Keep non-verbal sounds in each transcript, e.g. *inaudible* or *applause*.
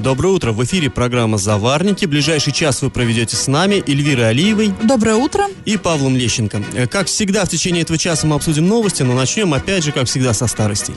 Доброе утро. В эфире программа «Заварники». Ближайший час вы проведете с нами Эльвирой Алиевой. Доброе утро. И Павлом Лещенко. Э, как всегда, в течение этого часа мы обсудим новости, но начнем, опять же, как всегда, со старостей.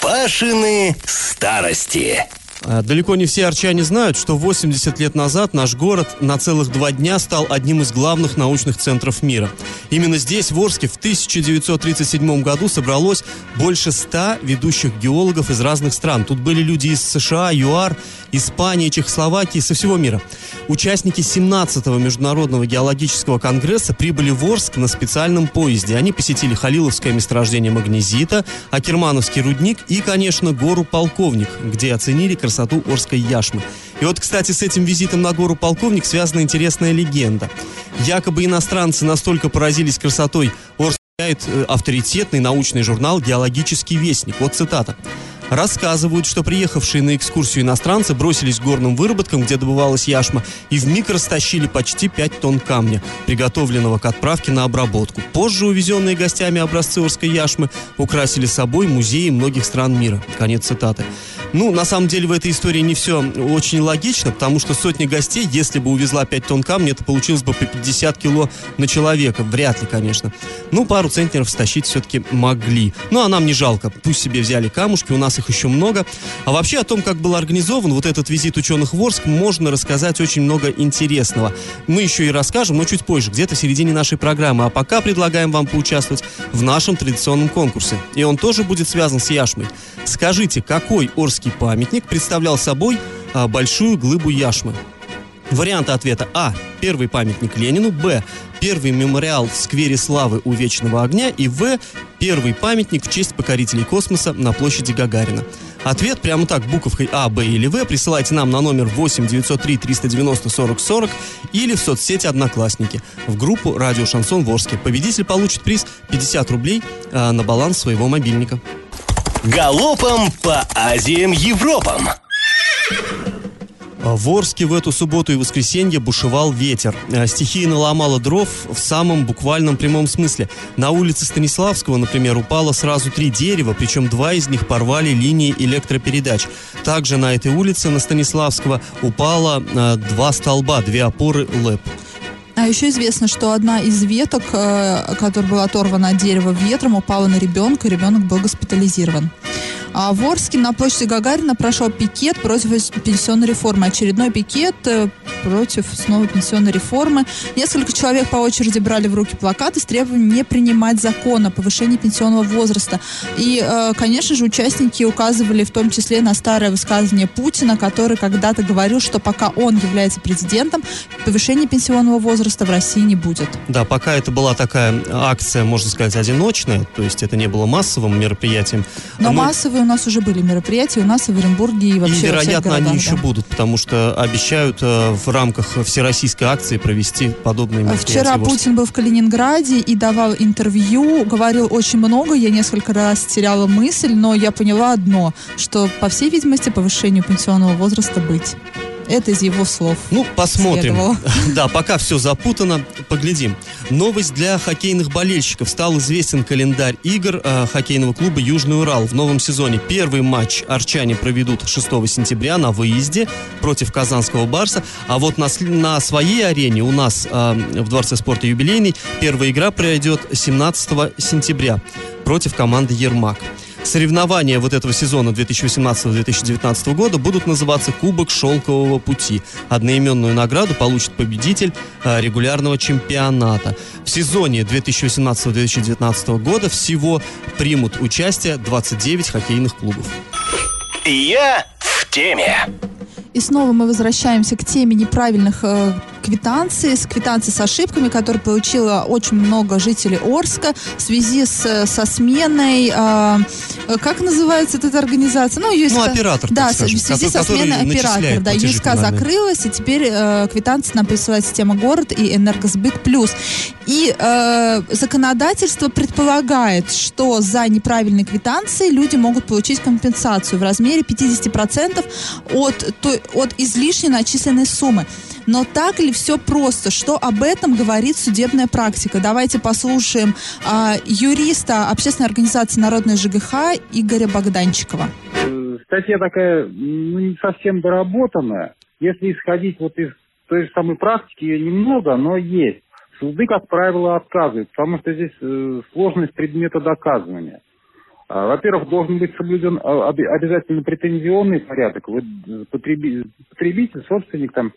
Пашины старости. А, далеко не все арчане знают, что 80 лет назад наш город на целых два дня стал одним из главных научных центров мира. Именно здесь, в Орске, в 1937 году собралось больше 100 ведущих геологов из разных стран. Тут были люди из США, ЮАР, Испании, Чехословакии, со всего мира. Участники 17-го Международного геологического конгресса прибыли в Орск на специальном поезде. Они посетили Халиловское месторождение магнезита, Акермановский рудник и, конечно, гору Полковник, где оценили красоту Орской яшмы. И вот, кстати, с этим визитом на гору Полковник связана интересная легенда. Якобы иностранцы настолько поразились красотой Орска, э, авторитетный научный журнал «Геологический вестник». Вот цитата. Рассказывают, что приехавшие на экскурсию иностранцы бросились к горным выработкам, где добывалась яшма, и вмиг растащили почти 5 тонн камня, приготовленного к отправке на обработку. Позже увезенные гостями образцы Орской яшмы украсили собой музеи многих стран мира. Конец цитаты. Ну, на самом деле в этой истории не все очень логично, потому что сотни гостей, если бы увезла 5 тонн камня, это получилось бы по 50 кило на человека. Вряд ли, конечно. Ну, пару центнеров стащить все-таки могли. Ну, а нам не жалко. Пусть себе взяли камушки, у нас их еще много. А вообще о том, как был организован вот этот визит ученых в Орск, можно рассказать очень много интересного. Мы еще и расскажем, но чуть позже, где-то в середине нашей программы. А пока предлагаем вам поучаствовать в нашем традиционном конкурсе. И он тоже будет связан с яшмой. Скажите, какой Орский памятник представлял собой а, большую глыбу яшмы? Варианты ответа А. Первый памятник Ленину. Б. Первый мемориал в сквере славы у Вечного огня. И В. Первый памятник в честь покорителей космоса на площади Гагарина. Ответ прямо так, буковкой А, Б или В присылайте нам на номер 8 903 390 40 40 или в соцсети «Одноклассники» в группу «Радио Шансон Ворске». Победитель получит приз 50 рублей э, на баланс своего мобильника. Галопом по Азиям Европам. В Орске в эту субботу и воскресенье бушевал ветер. Э, стихия наломала дров в самом буквальном прямом смысле. На улице Станиславского, например, упало сразу три дерева, причем два из них порвали линии электропередач. Также на этой улице, на Станиславского, упало э, два столба, две опоры ЛЭП. А еще известно, что одна из веток, э, которая была оторвана от дерева ветром, упала на ребенка, и ребенок был госпитализирован. А в Орске на площади Гагарина прошел пикет против пенсионной реформы. Очередной пикет э, против снова пенсионной реформы. Несколько человек по очереди брали в руки плакаты с требованием не принимать закон о повышении пенсионного возраста. И, э, конечно же, участники указывали в том числе на старое высказывание Путина, который когда-то говорил, что пока он является президентом, повышения пенсионного возраста в России не будет. Да, пока это была такая акция, можно сказать, одиночная, то есть это не было массовым мероприятием. Но, Но... массовые у нас уже были мероприятия, у нас и в Оренбурге, и вообще И, вероятно, городах, они да. еще будут, потому что обещают э, в рамках всероссийской акции провести подобные мероприятия. Вчера Путин был в Калининграде и давал интервью, говорил очень много, я несколько раз теряла мысль, но я поняла одно, что, по всей видимости, повышению пенсионного возраста быть. Это из его слов. Ну, посмотрим. *laughs* Да, пока все запутано, поглядим. Новость для хоккейных болельщиков. Стал известен календарь игр э, хоккейного клуба «Южный Урал» в новом сезоне. Первый матч арчане проведут 6 сентября на выезде против казанского «Барса». А вот на, на своей арене у нас э, в Дворце спорта «Юбилейный» первая игра пройдет 17 сентября против команды «Ермак». Соревнования вот этого сезона 2018-2019 года будут называться Кубок Шелкового пути. Одноименную награду получит победитель э, регулярного чемпионата. В сезоне 2018-2019 года всего примут участие 29 хоккейных клубов. Я в теме. И снова мы возвращаемся к теме неправильных э, квитанции, с квитанции с ошибками, которые получило очень много жителей Орска в связи с, со сменой, э, как называется эта организация? Ну, ЮСК... Ну, оператор, Да, скажем, в связи со сменой оператора. Да, ЮСК закрылась, и теперь э, квитанции нам присылает система «Город» и «Энергосбыт плюс». И э, законодательство предполагает, что за неправильные квитанции люди могут получить компенсацию в размере 50% от, той, от излишне начисленной суммы. Но так ли все просто? Что об этом говорит судебная практика? Давайте послушаем а, юриста общественной организации «Народная ЖГХ» Игоря Богданчикова. Статья такая ну, не совсем доработанная. Если исходить вот из той же самой практики, ее немного, но есть. Суды, как правило, отказывают, потому что здесь э, сложность предмета доказывания. А, во-первых, должен быть соблюден а, обязательно претензионный порядок. Э, потребитель, собственник, там,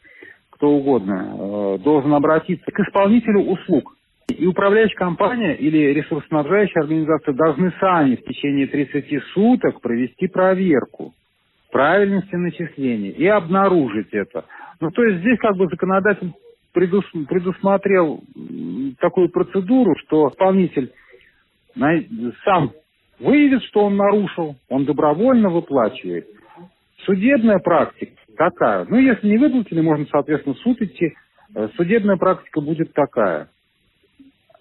кто угодно, э, должен обратиться к исполнителю услуг. И управляющая компания или ресурсоснабжающая организация должны сами в течение 30 суток провести проверку правильности начисления и обнаружить это. Ну, то есть здесь как бы законодатель предус, предусмотрел такую процедуру, что исполнитель сам выявит, что он нарушил, он добровольно выплачивает. Судебная практика такая. Ну, если не выплатили, можно, соответственно, в суд идти. Э, судебная практика будет такая.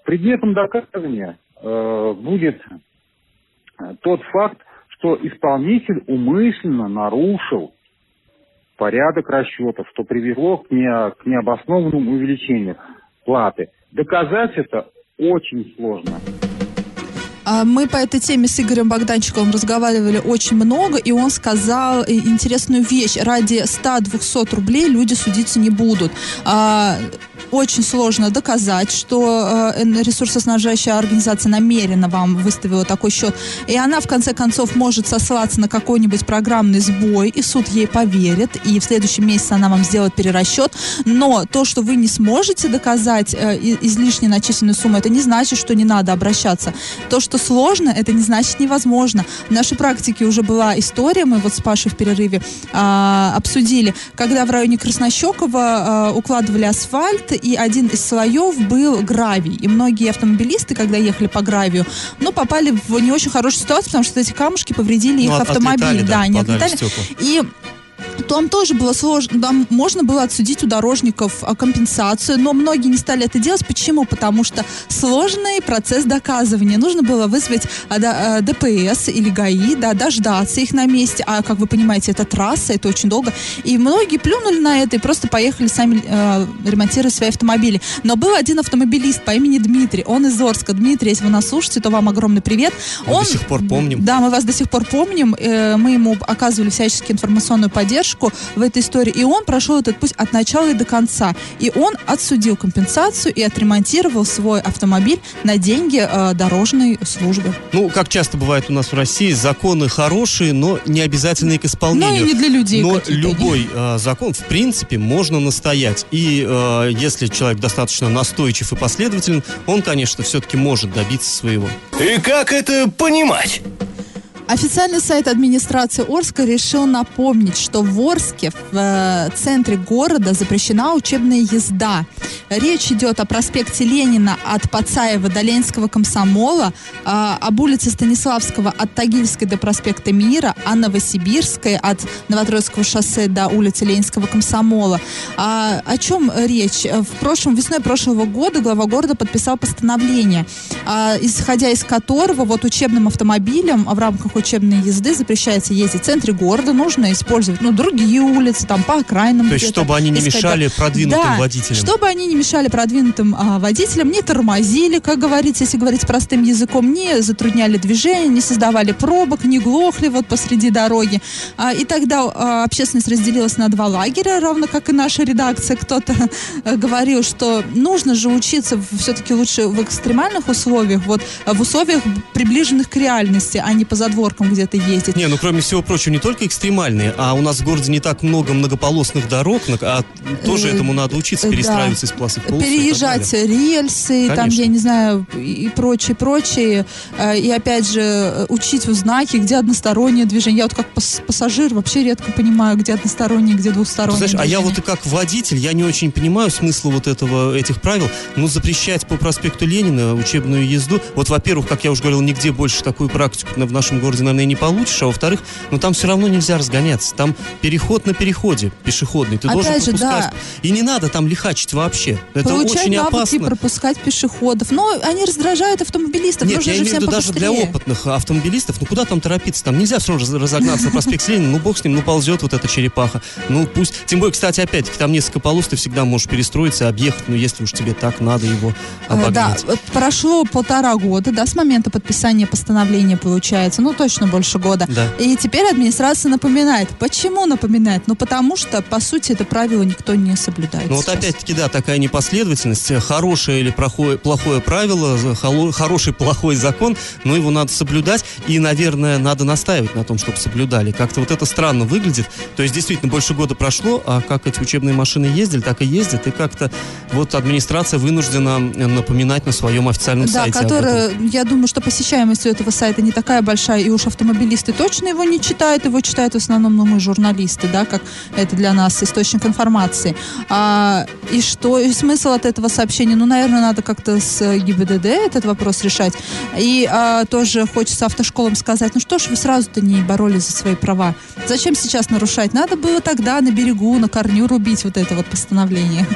Предметом доказывания э, будет э, тот факт, что исполнитель умышленно нарушил порядок расчетов, что привело к, не, к необоснованному увеличению платы. Доказать это очень сложно. А, мы по этой теме с Игорем Богданчиковым разговаривали очень много, и он сказал интересную вещь. Ради 100-200 рублей люди судиться не будут. А, очень сложно доказать, что э, ресурсоснабжающая организация намеренно вам выставила такой счет. И она, в конце концов, может сослаться на какой-нибудь программный сбой, и суд ей поверит, и в следующем месяце она вам сделает перерасчет. Но то, что вы не сможете доказать э, излишне начисленную сумму, это не значит, что не надо обращаться. То, что сложно, это не значит невозможно. В нашей практике уже была история, мы вот с Пашей в перерыве э, обсудили, когда в районе Краснощекова э, укладывали асфальт, и один из слоев был гравий. И многие автомобилисты, когда ехали по гравию, ну, попали в не очень хорошую ситуацию, потому что эти камушки повредили ну, их автомобиль. Отлетали, да, да, они отлетали. Стекла. И там тоже было сложно, там можно было отсудить у дорожников а, компенсацию, но многие не стали это делать. Почему? Потому что сложный процесс доказывания. Нужно было вызвать а, а, ДПС или ГАИ, да, дождаться их на месте. А, как вы понимаете, это трасса, это очень долго. И многие плюнули на это и просто поехали сами э, ремонтировать свои автомобили. Но был один автомобилист по имени Дмитрий. Он из Орска. Дмитрий, если вы нас слушаете, то вам огромный привет. Мы Он, до сих пор помним. Да, мы вас до сих пор помним. Э, мы ему оказывали всячески информационную поддержку поддержку в этой истории. И он прошел этот путь от начала и до конца. И он отсудил компенсацию и отремонтировал свой автомобиль на деньги э, дорожной службы. Ну, как часто бывает у нас в России, законы хорошие, но не обязательные к исполнению. Ну, и не для людей. Но любой э, закон, в принципе, можно настоять. И э, если человек достаточно настойчив и последователен, он, конечно, все-таки может добиться своего. И как это понимать? Официальный сайт администрации Орска решил напомнить, что в Орске, в э, центре города, запрещена учебная езда. Речь идет о проспекте Ленина от Пацаева до Ленинского комсомола, э, об улице Станиславского от Тагильской до проспекта Мира, а Новосибирской от Новотроицкого шоссе до улицы Ленинского комсомола. А, о чем речь? В прошлом, весной прошлого года глава города подписал постановление, а, исходя из которого вот учебным автомобилям в рамках учебной езды запрещается ездить в центре города, нужно использовать, ну, другие улицы, там, по окраинам. То есть, чтобы они не мешали продвинутым да, водителям. чтобы они не мешали продвинутым а, водителям, не тормозили, как говорится, если говорить простым языком, не затрудняли движение, не создавали пробок, не глохли вот посреди дороги. А, и тогда а, общественность разделилась на два лагеря, равно как и наша редакция. Кто-то а, говорил, что нужно же учиться все-таки лучше в экстремальных условиях, вот в условиях приближенных к реальности, а не по задвору горкам где-то ездить. Не, ну кроме всего прочего, не только экстремальные, а у нас в городе не так много многополосных дорог, а тоже Э, этому надо учиться, да. перестраиваться из полосы в полосу. переезжать рельсы, там, я не знаю, и прочее, прочее. Э, И опять же, э, учить в знаки, где одностороннее движение. Я вот как пас- пассажир вообще редко понимаю, где одностороннее, где Ты двухстороннее знаешь, а я вот и как водитель, я не очень понимаю смысла вот этого, этих правил. Ну, запрещать по проспекту Ленина учебную езду. Вот, во-первых, как я уже говорил, нигде больше такую практику в нашем городе, наверное, не получишь. А во-вторых, ну, там все равно нельзя разгоняться. Там переход на переходе пешеходный. Ты должен Опять же, пропускать. да. И не надо там лихачить вообще. Это Получать очень навыки опасно. пропускать пешеходов. Но они раздражают автомобилистов. Нет, Нужно я же имею в виду даже для опытных автомобилистов. Ну куда там торопиться? Там нельзя все равно раз- разогнаться на проспект Ленина. Ну бог с ним, ну ползет вот эта черепаха. Ну пусть. Тем более, кстати, опять-таки, там несколько полос, ты всегда можешь перестроиться, объехать, ну если уж тебе так надо его Э, Да, обогнать. вот прошло полтора года, да, с момента подписания постановления получается, ну точно больше года. Да. И теперь администрация напоминает. Почему напоминает? Ну потому что, по сути, это правило никто не соблюдает. Ну вот опять-таки, да, такая непоследовательность. Хорошее или плохое, плохое правило, хороший, плохой закон, но его надо соблюдать. И, наверное, надо настаивать на том, чтобы соблюдали. Как-то вот это странно выглядит. То есть, действительно, больше года прошло, а как эти учебные машины ездили, так и ездят. И как-то вот администрация вынуждена напоминать на своем официальном Да, сайте этом. которая, я думаю, что посещаемость у этого сайта не такая большая, и уж автомобилисты точно его не читают, его читают в основном, ну, мы журналисты, да, как это для нас источник информации. А, и что, и смысл от этого сообщения? Ну, наверное, надо как-то с ГИБДД этот вопрос решать. И а, тоже хочется автошколам сказать, ну что ж вы сразу-то не боролись за свои права? Зачем сейчас нарушать? Надо было тогда на берегу, на корню рубить вот это вот постановление.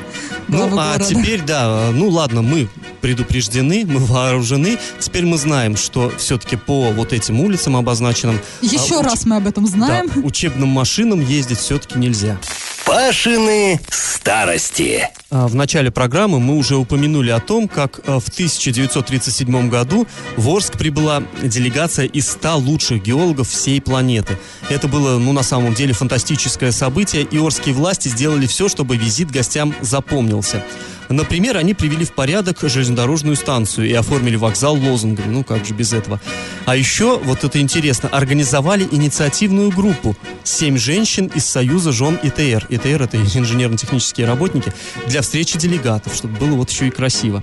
Ну, а города. теперь, да, ну ладно, мы предупреждены, мы вооружены. Теперь мы знаем, что все-таки по вот этим улицам обозначенным... Еще а, уч- раз мы об этом знаем. Да, учебным машинам ездить все-таки нельзя. Пашины старости. А, В начале программы мы уже упомянули о том, как а, в 1937 году в Орск прибыла делегация из 100 лучших геологов всей планеты. Это было, ну, на самом деле, фантастическое событие, и орские власти сделали все, чтобы визит гостям запомнился. Например, они привели в порядок железнодорожную станцию и оформили вокзал лозунгом. Ну, как же без этого. А еще, вот это интересно, организовали инициативную группу. Семь женщин из Союза жен ИТР. ИТР — это инженерно-технические работники. Для встречи делегатов, чтобы было вот еще и красиво.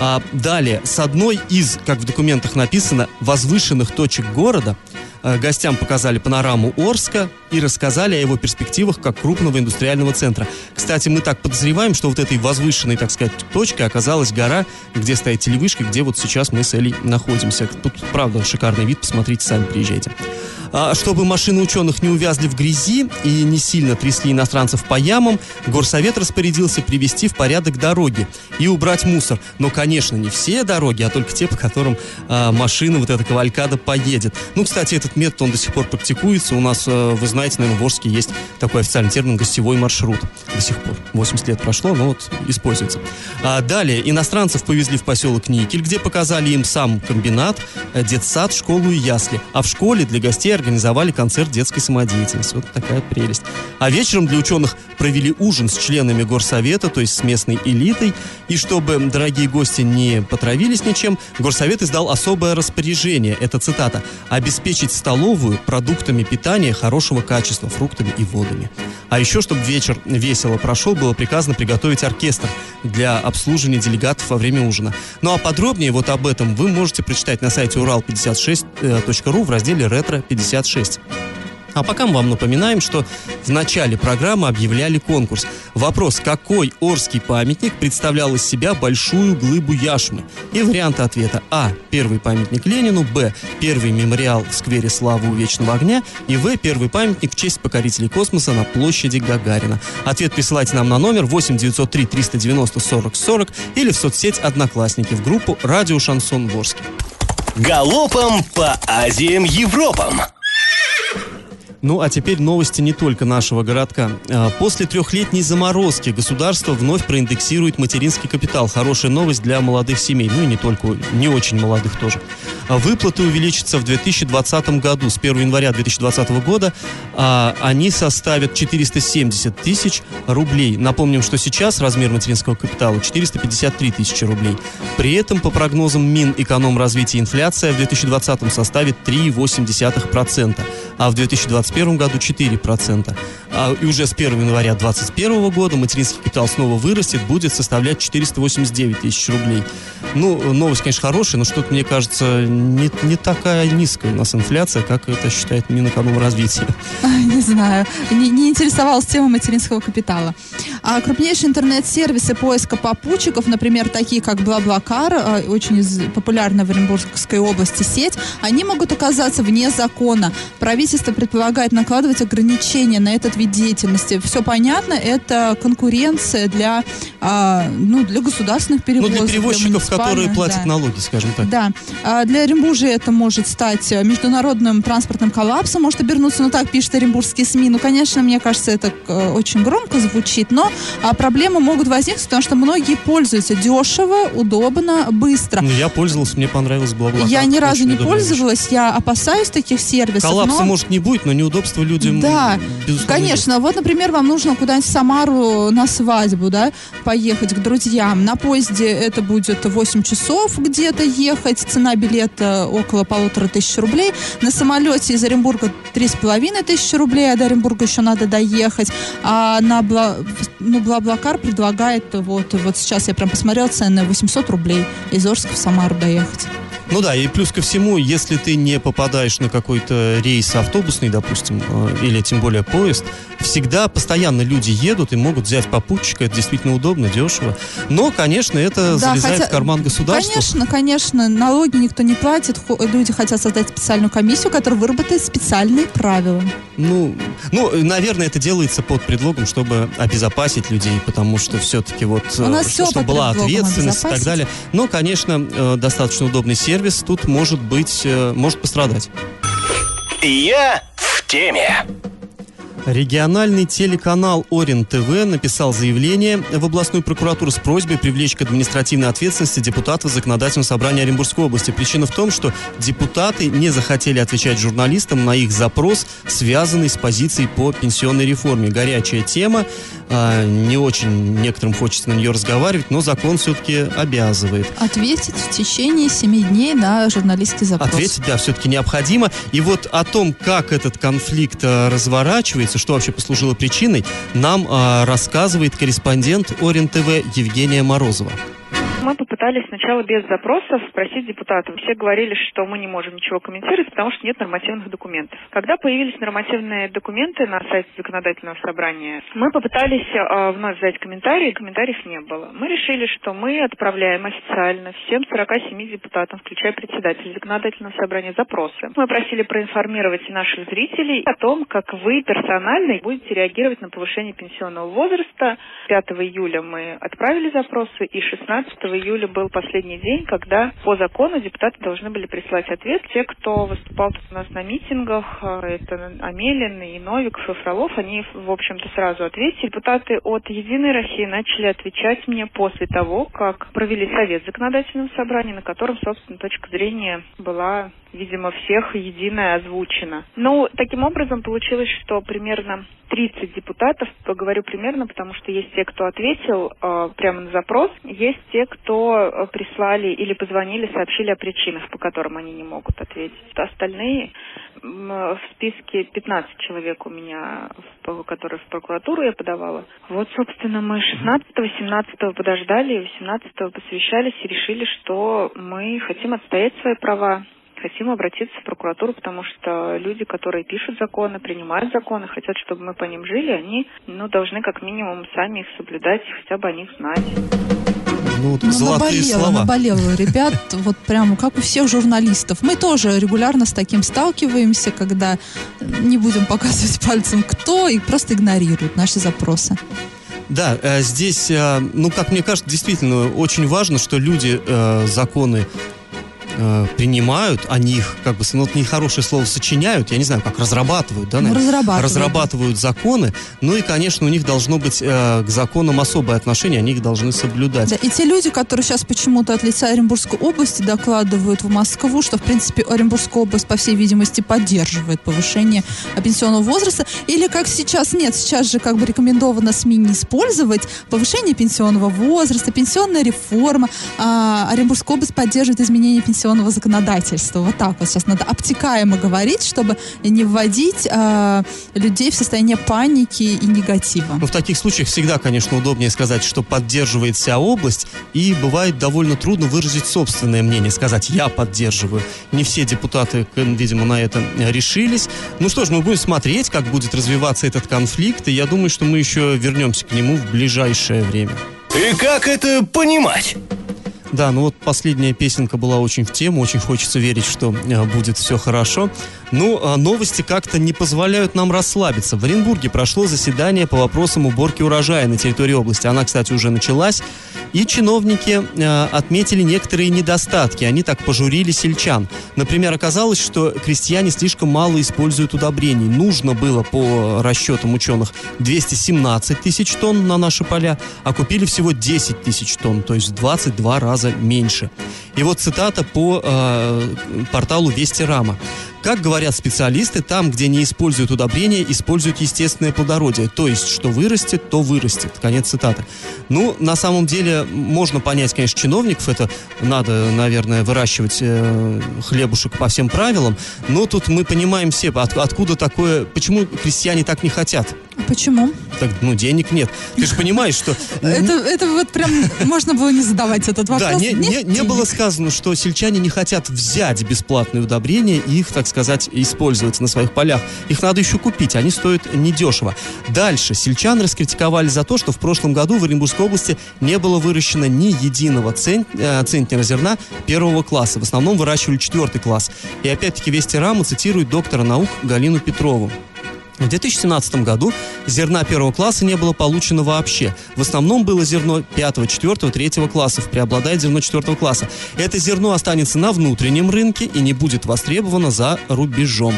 А далее, с одной из, как в документах написано, возвышенных точек города гостям показали панораму Орска и рассказали о его перспективах как крупного индустриального центра. Кстати, мы так подозреваем, что вот этой возвышенной, так сказать, точкой оказалась гора, где стоит телевышка, где вот сейчас мы с Элей находимся. Тут, правда, шикарный вид, посмотрите, сами приезжайте. А, чтобы машины ученых не увязли в грязи и не сильно трясли иностранцев по ямам, горсовет распорядился привести в порядок дороги и убрать мусор. Но, конечно, не все дороги, а только те, по которым а, машина, вот эта кавалькада поедет. Ну, кстати, этот метод, он до сих пор практикуется. У нас, э, вы знаете, наверное, в Орске есть такой официальный термин «гостевой маршрут». До сих пор. 80 лет прошло, но вот используется. А далее иностранцев повезли в поселок Никель, где показали им сам комбинат, э, детсад, школу и ясли. А в школе для гостей организовали концерт детской самодеятельности. Вот такая прелесть. А вечером для ученых провели ужин с членами горсовета, то есть с местной элитой. И чтобы дорогие гости не потравились ничем, горсовет издал особое распоряжение, это цитата, «обеспечить столовую продуктами питания хорошего качества, фруктами и водами». А еще, чтобы вечер весело прошел, было приказано приготовить оркестр для обслуживания делегатов во время ужина. Ну а подробнее вот об этом вы можете прочитать на сайте урал56.ру в разделе «Ретро56». А пока мы вам напоминаем, что в начале программы объявляли конкурс. Вопрос, какой Орский памятник представлял из себя большую глыбу яшмы? И варианты ответа. А. Первый памятник Ленину. Б. Первый мемориал в сквере Славы у Вечного огня. И В. Первый памятник в честь покорителей космоса на площади Гагарина. Ответ присылайте нам на номер 8 903 390 40 40 или в соцсеть Одноклассники в группу «Радио Шансон Ворске». Галопом по Азиям Европам. Ну, а теперь новости не только нашего городка. А, После трехлетней заморозки государство вновь проиндексирует материнский капитал. Хорошая новость для молодых семей. Ну и не только, не очень молодых тоже. Выплаты увеличатся в 2020 году. С 1 января 2020 года а, они составят 470 тысяч рублей. Напомним, что сейчас размер материнского капитала 453 тысячи рублей. При этом, по прогнозам Минэкономразвития, инфляция в 2020 составит 3,8%, а в 2021 году 4%. А, и уже с 1 января 2021 года материнский капитал снова вырастет, будет составлять 489 тысяч рублей. Ну, новость, конечно, хорошая, но что-то, мне кажется, не, не такая низкая у нас инфляция, как это считает Минэкономразвитие. *laughs* Не знаю, не, не интересовалась тема материнского капитала. А крупнейшие интернет-сервисы поиска попутчиков, например, такие как Блаблакар, а, очень популярная в Оренбургской области сеть, они могут оказаться вне закона. Правительство предполагает накладывать ограничения на этот вид деятельности. Все понятно, это конкуренция для, а, ну, для государственных перевозок. Ну, для перевозчиков, для которые платят да. налоги, скажем так. Да. А для Оренбуржья это может стать международным транспортным коллапсом, может обернуться, ну так пишет оренбургские СМИ. Ну, конечно, мне кажется, это э, очень громко звучит, но а, проблемы могут возникнуть, потому что многие пользуются дешево, удобно, быстро. Ну, я пользовался, мне понравилось Блаблакар. Я ни разу не пользовалась, вещь. я опасаюсь таких сервисов. Коллапса, но... может, не будет, но неудобства людям, Да, безусловно, конечно. Вот, например, вам нужно куда-нибудь в Самару на свадьбу, да, поехать к друзьям. На поезде это будет 8 часов где-то ехать, цена билета около полутора тысяч рублей. На самолете из Оренбурга три с половиной тысячи рублей, а до Оренбурга еще надо доехать. А на Бла... ну, Блаблакар предлагает, вот, вот сейчас я прям посмотрела цены, 800 рублей из Орска в Самару доехать. Ну да, и плюс ко всему, если ты не попадаешь на какой-то рейс автобусный, допустим, э, или тем более поезд, всегда постоянно люди едут и могут взять попутчика, это действительно удобно, дешево. Но, конечно, это Да, залезает хотя- в карман государства. Конечно, конечно, налоги никто не платит. Люди хотят создать специальную комиссию, которая выработает специальные правила. Ну, ну, наверное, это делается под предлогом, чтобы обезопасить людей, потому что все-таки вот, У э, нас что- всё чтобы под была ответственность и так далее. Но, конечно, э, достаточно удобный сервис тут может быть, э, может пострадать. Я в теме. Региональный телеканал Орен ТВ написал заявление в областную прокуратуру с просьбой привлечь к административной ответственности депутатов Законодательного собрания Оренбургской области. Причина в том, что депутаты не захотели отвечать журналистам на их запрос, связанный с позицией по пенсионной реформе. Горячая тема, а, не очень некоторым хочется на нее разговаривать, но закон все-таки обязывает. Ответить в течение семи дней на журналистский запрос. Ответить, да, все-таки необходимо. И вот о том, как этот конфликт э, разворачивается, что вообще послужило причиной, нам э, рассказывает корреспондент Орен ТВ Евгения Морозова. Мы попытались сначала без запросов спросить депутатов. Все говорили, что мы не можем ничего комментировать, потому что нет нормативных документов. Когда появились нормативные документы на сайте законодательного собрания, мы попытались э, вновь взять комментарии, комментариев не было. Мы решили, что мы отправляем официально всем 47 депутатам, включая председателя законодательного собрания, запросы. Мы просили проинформировать наших зрителей о том, как вы персонально будете реагировать на повышение пенсионного возраста. 5 июля мы отправили запросы, и 16 июля был последний день, когда по закону депутаты должны были прислать ответ. Те, кто выступал у нас на митингах, э, это Амелин и Новиков и Фролов, они, в общем-то, сразу ответили. Депутаты от «Единой России» начали отвечать мне после того, как провели совет законодательного собрания, на котором, собственно, точка зрения была, видимо, всех единая озвучена. Ну, таким образом получилось, что примерно 30 депутатов, говорю примерно, потому что есть те, кто ответил э, прямо на запрос, есть те, кто э, прислали или позвонили, сообщили о причинах, по которым они не могут ответить. Остальные м, в списке 15 человек у меня, которые в прокуратуру я подавала. Вот, собственно, мы 16-го, 17-го подождали, 18-го посвящались и решили, что мы хотим отстоять свои права, хотим обратиться в прокуратуру, потому что люди, которые пишут законы, принимают законы, хотят, чтобы мы по ним жили, они ну, должны как минимум сами их соблюдать, хотя бы о них знать. Ну, вот Ну, золотые наболело, слова. наболело, ребят, *laughs* вот прямо как у всех журналистов. Мы тоже регулярно с таким сталкиваемся, когда не будем показывать *laughs* пальцем кто, и просто игнорируют наши запросы. Да, э, здесь, э, ну, как мне кажется, действительно очень важно, что люди э, законы э, принимают, они их, как бы, ну, это нехорошее слово, сочиняют, я не знаю, как разрабатывают, да, наверное? разрабатывают. разрабатывают законы, ну и, конечно, у них должно быть э, к законам особое отношение, они их должны соблюдать. Да, и те люди, которые сейчас почему-то от лица Оренбургской области докладывают в Москву, что, в принципе, Оренбургская область, по всей видимости, поддерживает повышение пенсионного возраста. Или как сейчас, нет, сейчас же как бы рекомендовано СМИ не использовать повышение пенсионного возраста, пенсионная реформа. А, Оренбургская область поддерживает изменение пенсионного законодательства. Вот так вот сейчас надо обтекаемо говорить, чтобы не вводить а, людей в состояние паники и негатива. Но в таких случаях всегда, конечно, удобнее сказать, что поддерживает вся область, и бывает довольно трудно выразить собственное мнение, сказать «я поддерживаю». Не все депутаты, видимо, на это э, решились. Ну что ж, мы будем смотреть, как будет развиваться этот конфликт, и я думаю, что мы еще вернемся к нему в ближайшее время. И как это понимать? Да, ну вот последняя песенка была очень в тему, очень хочется верить, что э, будет все хорошо. Ну, а новости как-то не позволяют нам расслабиться. В Оренбурге прошло заседание по вопросам уборки урожая на территории области. Она, кстати, уже началась. И чиновники э, отметили некоторые недостатки. Они так пожурили сельчан. Например, оказалось, что крестьяне слишком мало используют удобрений. Нужно было, по расчетам ученых, 217 тысяч тонн на наши поля, а купили всего 10 тысяч тонн, то есть в 22 раза меньше. И вот цитата по э, порталу Вести Рама. Как говорят специалисты, там, где не используют удобрения, используют естественное плодородие. То есть, что вырастет, то вырастет. Конец цитаты. Ну, на самом деле, можно понять, конечно, чиновников. Это надо, наверное, выращивать э, хлебушек по всем правилам. Но тут мы понимаем все, от- откуда такое... Почему крестьяне так не хотят? Почему? Так, ну, денег нет. Ты же понимаешь, что... *laughs* Это, это вот прям можно было не задавать этот вопрос. Да, не, не, не было сказано, что сельчане не хотят взять бесплатные удобрения и их, так сказать, использовать на своих полях. Их надо еще купить, они стоят недешево. Дальше. Сельчан раскритиковали за то, что в прошлом году в Оренбургской области не было выращено ни единого цент, э, центнера зерна первого класса. В основном выращивали четвертый класс. И опять-таки Вести Рама цитирует доктора наук Галину Петрову. В 2017 году зерна первого класса не было получено вообще. В основном было зерно пятого, четвертого, третьего классов. Преобладает зерно четвертого класса. Это зерно останется на внутреннем рынке и не будет востребовано за рубежом.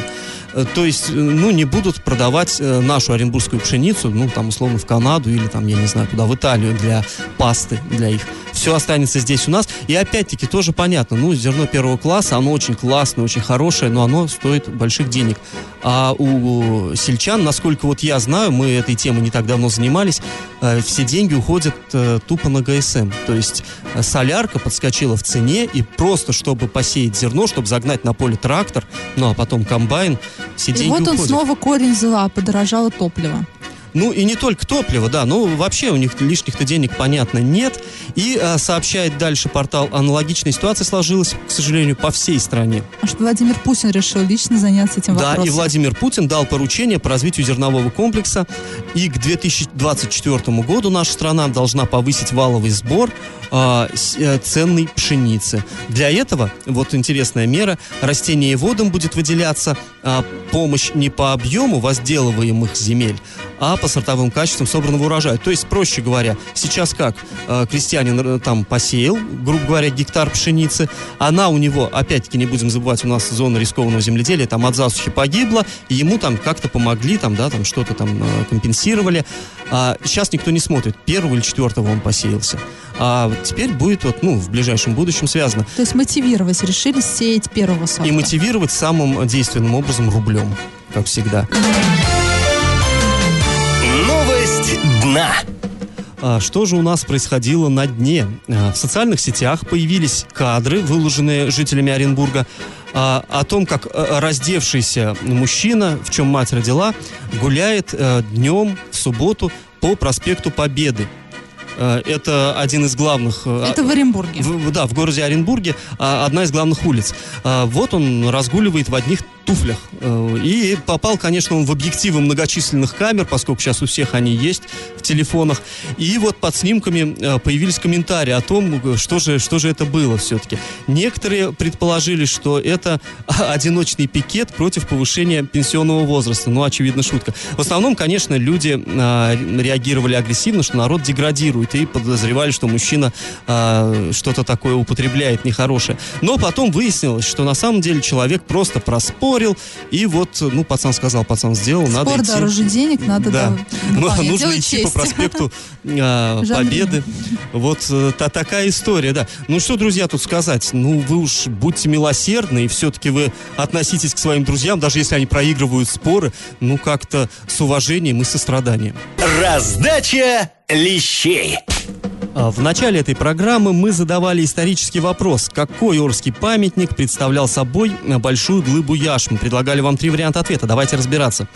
Э, То есть, э, ну, не будут продавать э, нашу оренбургскую пшеницу, ну, там, условно, в Канаду или, там, я не знаю, куда, в Италию для пасты, для их. Все останется здесь у нас. И опять-таки тоже понятно, ну, зерно первого класса, оно очень классное, очень хорошее, но оно стоит больших денег. А у сельчан, насколько вот я знаю, мы этой темой не так давно занимались, э, все деньги уходят э, тупо на ГСМ. То есть э, солярка подскочила в цене, и просто чтобы посеять зерно, чтобы загнать на поле трактор, ну а потом комбайн, все И деньги вот он уходят. снова корень зла, подорожало топливо. Ну и не только топливо, да, ну вообще у них лишних-то денег, понятно, нет. И а, сообщает дальше портал, аналогичная ситуация сложилась, к сожалению, по всей стране. А что Владимир Путин решил лично заняться этим Да, вопросом. и Владимир Путин дал поручение по развитию зернового комплекса. И к 2024 году наша страна должна повысить валовый сбор а, с- э, ценной пшеницы. Для этого, вот интересная мера, растениеводам будет выделяться а, помощь не по объему возделываемых земель, а по сортовым качествам собранного урожая. То есть, проще говоря, сейчас как? А, крестьянин э, там посеял, грубо говоря, гектар пшеницы, она у него, опять-таки, не будем забывать, у нас зона рискованного земледелия, там от засухи погибла, и ему там как-то помогли, там, да, там что-то там э, компенсировали. А сейчас никто не смотрит, первого или четвертого он посеялся. А теперь будет вот, ну, в ближайшем будущем связано. То есть мотивировать решили сеять первого сорта. И мотивировать самым действенным образом рублем, как всегда. Новость дна. А, Что же у нас происходило на дне? А, В социальных сетях появились кадры, выложенные жителями Оренбурга, а, о том, как э, раздевшийся мужчина, в чем мать родила, гуляет э, днем в субботу по проспекту Победы. Э, Это один из главных... Это в Оренбурге. в- да, в городе Оренбурге одна из главных улиц. Вот он разгуливает в одних туфлях. Э, И попал, конечно, он в объективы многочисленных камер, поскольку сейчас у всех они есть в телефонах. И вот под снимками э, появились комментарии о том, э, что же, что же это было все-таки. Некоторые предположили, что это *laughs* одиночный пикет против повышения пенсионного возраста. Ну, очевидно, шутка. В основном, конечно, люди реагировали агрессивно, что народ деградирует. и подозревали, что мужчина что-то такое употребляет нехорошее. Но потом выяснилось, что на самом деле человек просто проспорил, и вот, ну, пацан сказал, пацан сделал, Спор надо идти. дороже денег, надо Да. да, Ну, нужно идти по честь. проспекту *laughs* а. Победы. Вот э, та, такая история, да. Ну что, друзья, тут сказать? Ну, вы уж будьте милосердны, и все-таки вы относитесь к своим друзьям, даже если они проигрывают споры, ну, как-то с уважением и состраданием. Раздача лещей. А, В начале этой программы мы задавали исторический вопрос, какой Орский памятник представлял собой а, большую глыбу яшмы. Предлагали вам три варианта ответа, давайте разбираться.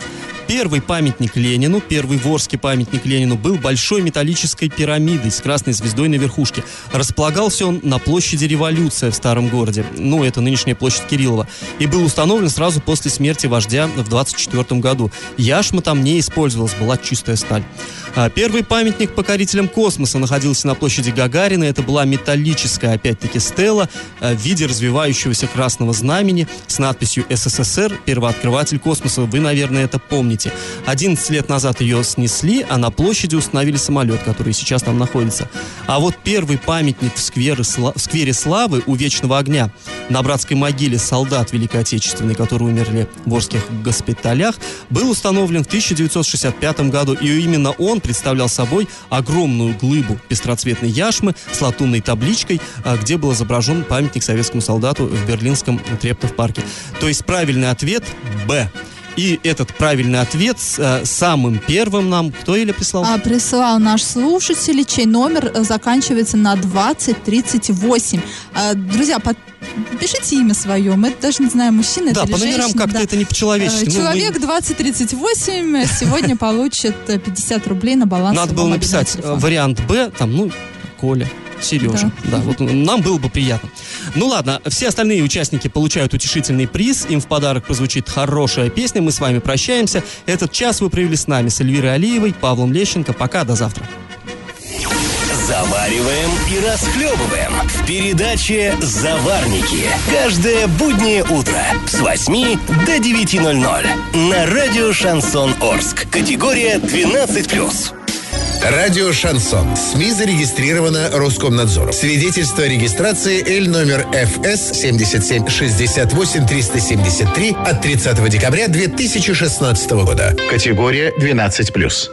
Первый памятник Ленину, первый ворский памятник Ленину был большой металлической пирамидой с красной звездой на верхушке. Располагался он на площади Революция в старом городе, ну это нынешняя площадь Кириллова, и был установлен сразу после смерти вождя в 24 году. Яшма там не использовалась, была чистая сталь. А Первый памятник покорителям космоса находился на площади Гагарина. Это была металлическая, опять-таки, стела э, в виде развивающегося красного знамени с надписью «СССР. Первооткрыватель космоса». Вы, наверное, это помните. 11 лет назад ее снесли, а на площади установили самолет, который сейчас там находится. А вот первый памятник в сквере, в сквере Славы у Вечного Огня на братской могиле солдат Великой Отечественной, которые умерли в Орских госпиталях, был установлен в 1965 году, и именно он представлял собой огромную глыбу пестроцветной яшмы с латунной табличкой, а, где был изображен памятник советскому солдату в берлинском Трептов-парке. То есть правильный ответ – Б. И этот правильный ответ э, самым первым нам кто или прислал? А, присылал наш слушатель, чей номер э, заканчивается на 2038. А, друзья, под- пишите имя свое. Мы даже не знаем, мужчина да, это или по номерам женщина, как-то да. это не по-человечески. Э, Ну, мы- Человек 2038 сегодня получит э, 50 рублей на баланс Надо было написать вариант Б, там, ну, Коля. Сережа. Да. вот нам было бы приятно. Ну ладно, все остальные участники получают утешительный приз. Им в подарок прозвучит хорошая песня. Мы с вами прощаемся. Этот час вы провели с нами, с Эльвирой Алиевой, Павлом Лещенко. Пока, до завтра. Завариваем и расхлебываем в передаче «Заварники». Каждое буднее утро с 8 до 9.00 на радио «Шансон Орск». Категория 12+. Радио «Шансон». СМИ зарегистрировано Роскомнадзором. Свидетельство о регистрации Л номер ФС 77 68 373 от 30 декабря 2016 года. Категория 12+.